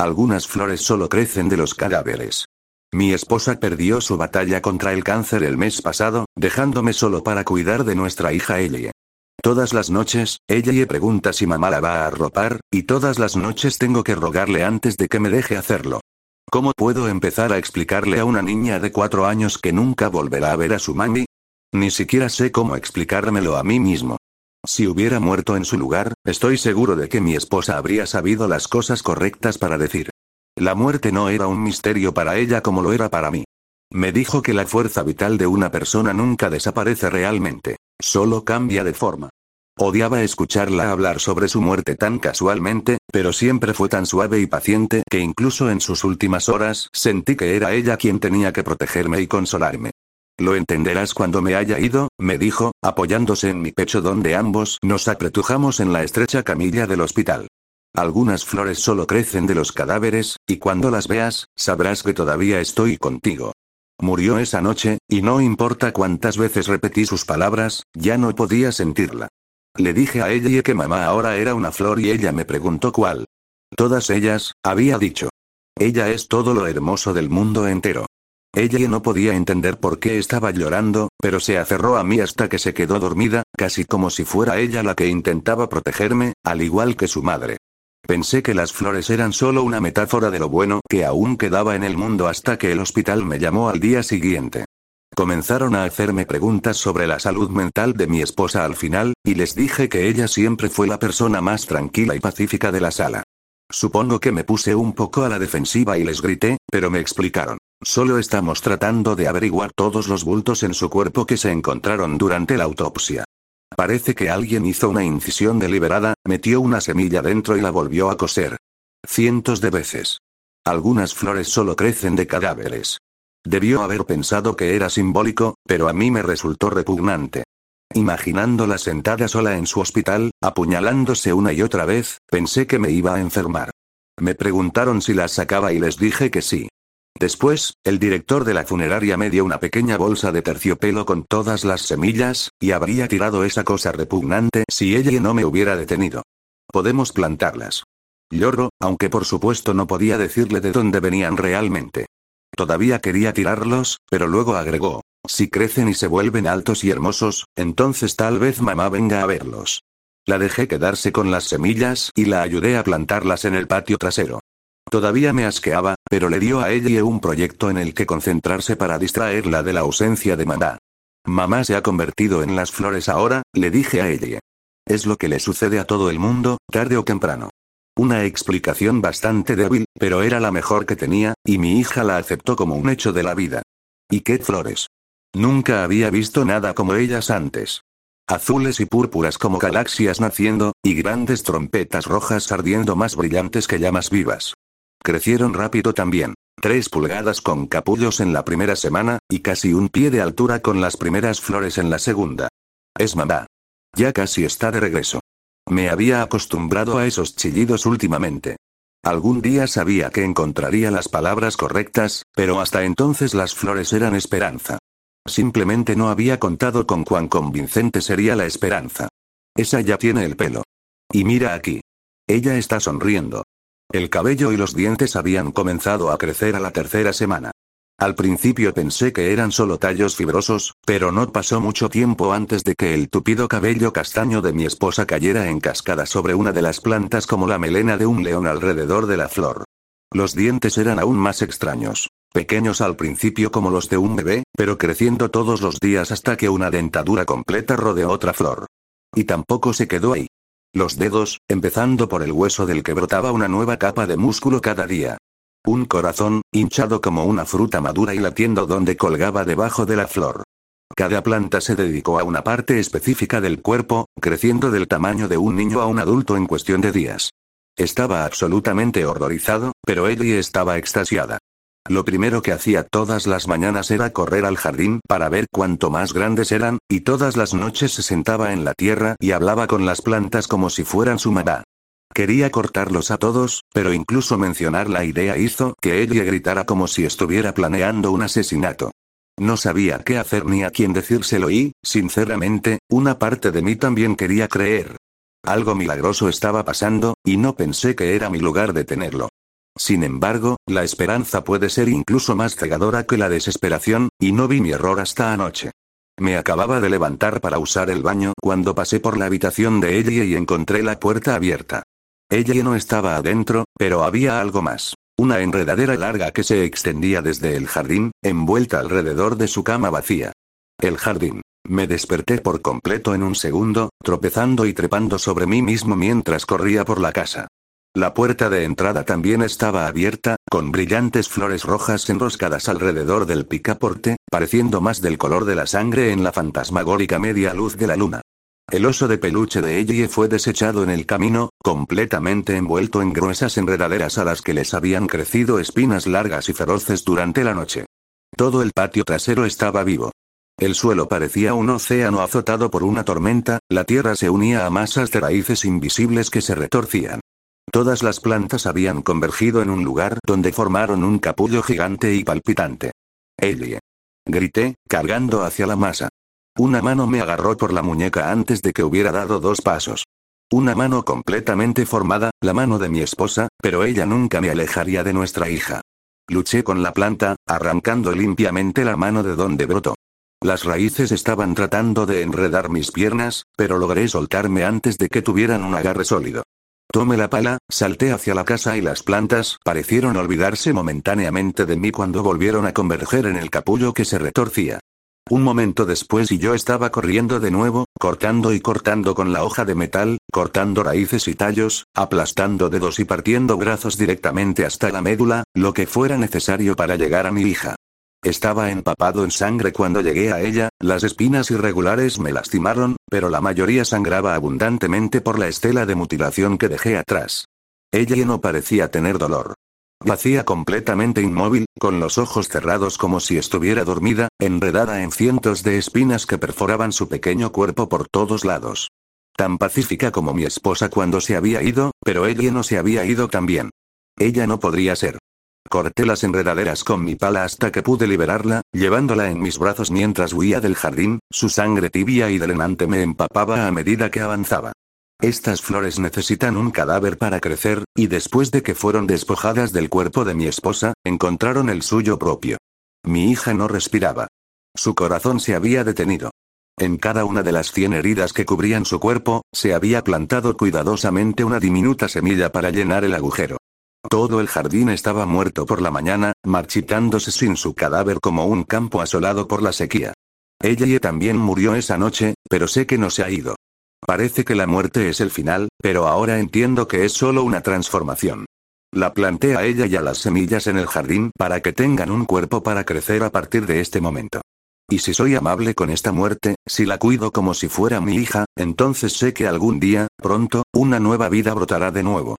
Algunas flores solo crecen de los cadáveres. Mi esposa perdió su batalla contra el cáncer el mes pasado, dejándome solo para cuidar de nuestra hija Ellie. Todas las noches, ella le pregunta si mamá la va a arropar, y todas las noches tengo que rogarle antes de que me deje hacerlo. ¿Cómo puedo empezar a explicarle a una niña de cuatro años que nunca volverá a ver a su mami? Ni siquiera sé cómo explicármelo a mí mismo. Si hubiera muerto en su lugar, estoy seguro de que mi esposa habría sabido las cosas correctas para decir. La muerte no era un misterio para ella como lo era para mí. Me dijo que la fuerza vital de una persona nunca desaparece realmente, solo cambia de forma. Odiaba escucharla hablar sobre su muerte tan casualmente, pero siempre fue tan suave y paciente que incluso en sus últimas horas sentí que era ella quien tenía que protegerme y consolarme. Lo entenderás cuando me haya ido, me dijo, apoyándose en mi pecho donde ambos nos apretujamos en la estrecha camilla del hospital. Algunas flores solo crecen de los cadáveres, y cuando las veas, sabrás que todavía estoy contigo. Murió esa noche, y no importa cuántas veces repetí sus palabras, ya no podía sentirla. Le dije a ella que mamá ahora era una flor y ella me preguntó cuál. Todas ellas, había dicho. Ella es todo lo hermoso del mundo entero. Ella no podía entender por qué estaba llorando, pero se aferró a mí hasta que se quedó dormida, casi como si fuera ella la que intentaba protegerme, al igual que su madre. Pensé que las flores eran solo una metáfora de lo bueno que aún quedaba en el mundo hasta que el hospital me llamó al día siguiente. Comenzaron a hacerme preguntas sobre la salud mental de mi esposa al final, y les dije que ella siempre fue la persona más tranquila y pacífica de la sala. Supongo que me puse un poco a la defensiva y les grité, pero me explicaron. Solo estamos tratando de averiguar todos los bultos en su cuerpo que se encontraron durante la autopsia. Parece que alguien hizo una incisión deliberada, metió una semilla dentro y la volvió a coser. Cientos de veces. Algunas flores solo crecen de cadáveres. Debió haber pensado que era simbólico, pero a mí me resultó repugnante. Imaginándola sentada sola en su hospital, apuñalándose una y otra vez, pensé que me iba a enfermar. Me preguntaron si las sacaba y les dije que sí. Después, el director de la funeraria me dio una pequeña bolsa de terciopelo con todas las semillas, y habría tirado esa cosa repugnante si ella no me hubiera detenido. Podemos plantarlas. Lloro, aunque por supuesto no podía decirle de dónde venían realmente. Todavía quería tirarlos, pero luego agregó, si crecen y se vuelven altos y hermosos, entonces tal vez mamá venga a verlos. La dejé quedarse con las semillas y la ayudé a plantarlas en el patio trasero. Todavía me asqueaba, pero le dio a ella un proyecto en el que concentrarse para distraerla de la ausencia de mamá. Mamá se ha convertido en las flores ahora, le dije a ella. Es lo que le sucede a todo el mundo, tarde o temprano. Una explicación bastante débil, pero era la mejor que tenía, y mi hija la aceptó como un hecho de la vida. ¿Y qué flores? Nunca había visto nada como ellas antes. Azules y púrpuras como galaxias naciendo, y grandes trompetas rojas ardiendo más brillantes que llamas vivas. Crecieron rápido también. Tres pulgadas con capullos en la primera semana, y casi un pie de altura con las primeras flores en la segunda. Es mamá. Ya casi está de regreso. Me había acostumbrado a esos chillidos últimamente. Algún día sabía que encontraría las palabras correctas, pero hasta entonces las flores eran esperanza. Simplemente no había contado con cuán convincente sería la esperanza. Esa ya tiene el pelo. Y mira aquí. Ella está sonriendo. El cabello y los dientes habían comenzado a crecer a la tercera semana. Al principio pensé que eran solo tallos fibrosos, pero no pasó mucho tiempo antes de que el tupido cabello castaño de mi esposa cayera en cascada sobre una de las plantas como la melena de un león alrededor de la flor. Los dientes eran aún más extraños. Pequeños al principio como los de un bebé, pero creciendo todos los días hasta que una dentadura completa rodeó otra flor. Y tampoco se quedó ahí. Los dedos, empezando por el hueso del que brotaba una nueva capa de músculo cada día. Un corazón, hinchado como una fruta madura y latiendo donde colgaba debajo de la flor. Cada planta se dedicó a una parte específica del cuerpo, creciendo del tamaño de un niño a un adulto en cuestión de días. Estaba absolutamente horrorizado, pero Ellie estaba extasiada. Lo primero que hacía todas las mañanas era correr al jardín para ver cuánto más grandes eran, y todas las noches se sentaba en la tierra y hablaba con las plantas como si fueran su mamá. Quería cortarlos a todos, pero incluso mencionar la idea hizo que ella gritara como si estuviera planeando un asesinato. No sabía qué hacer ni a quién decírselo y, sinceramente, una parte de mí también quería creer. Algo milagroso estaba pasando, y no pensé que era mi lugar de tenerlo. Sin embargo, la esperanza puede ser incluso más cegadora que la desesperación, y no vi mi error hasta anoche. Me acababa de levantar para usar el baño cuando pasé por la habitación de ella y encontré la puerta abierta. Ella no estaba adentro, pero había algo más. Una enredadera larga que se extendía desde el jardín, envuelta alrededor de su cama vacía. El jardín. Me desperté por completo en un segundo, tropezando y trepando sobre mí mismo mientras corría por la casa. La puerta de entrada también estaba abierta, con brillantes flores rojas enroscadas alrededor del picaporte, pareciendo más del color de la sangre en la fantasmagórica media luz de la luna. El oso de peluche de Ellie fue desechado en el camino, completamente envuelto en gruesas enredaderas a las que les habían crecido espinas largas y feroces durante la noche. Todo el patio trasero estaba vivo. El suelo parecía un océano azotado por una tormenta, la tierra se unía a masas de raíces invisibles que se retorcían. Todas las plantas habían convergido en un lugar donde formaron un capullo gigante y palpitante. Ellie. Grité, cargando hacia la masa. Una mano me agarró por la muñeca antes de que hubiera dado dos pasos. Una mano completamente formada, la mano de mi esposa, pero ella nunca me alejaría de nuestra hija. Luché con la planta, arrancando limpiamente la mano de donde brotó. Las raíces estaban tratando de enredar mis piernas, pero logré soltarme antes de que tuvieran un agarre sólido. Tomé la pala, salté hacia la casa y las plantas parecieron olvidarse momentáneamente de mí cuando volvieron a converger en el capullo que se retorcía. Un momento después y yo estaba corriendo de nuevo, cortando y cortando con la hoja de metal, cortando raíces y tallos, aplastando dedos y partiendo brazos directamente hasta la médula, lo que fuera necesario para llegar a mi hija. Estaba empapado en sangre cuando llegué a ella, las espinas irregulares me lastimaron, pero la mayoría sangraba abundantemente por la estela de mutilación que dejé atrás. Ella no parecía tener dolor. Yacía completamente inmóvil, con los ojos cerrados como si estuviera dormida, enredada en cientos de espinas que perforaban su pequeño cuerpo por todos lados. Tan pacífica como mi esposa cuando se había ido, pero ella no se había ido también. Ella no podría ser. Corté las enredaderas con mi pala hasta que pude liberarla, llevándola en mis brazos mientras huía del jardín, su sangre tibia y drenante me empapaba a medida que avanzaba. Estas flores necesitan un cadáver para crecer, y después de que fueron despojadas del cuerpo de mi esposa, encontraron el suyo propio. Mi hija no respiraba. Su corazón se había detenido. En cada una de las cien heridas que cubrían su cuerpo, se había plantado cuidadosamente una diminuta semilla para llenar el agujero. Todo el jardín estaba muerto por la mañana, marchitándose sin su cadáver como un campo asolado por la sequía. Ella también murió esa noche, pero sé que no se ha ido. Parece que la muerte es el final, pero ahora entiendo que es solo una transformación. La planté a ella y a las semillas en el jardín para que tengan un cuerpo para crecer a partir de este momento. Y si soy amable con esta muerte, si la cuido como si fuera mi hija, entonces sé que algún día, pronto, una nueva vida brotará de nuevo.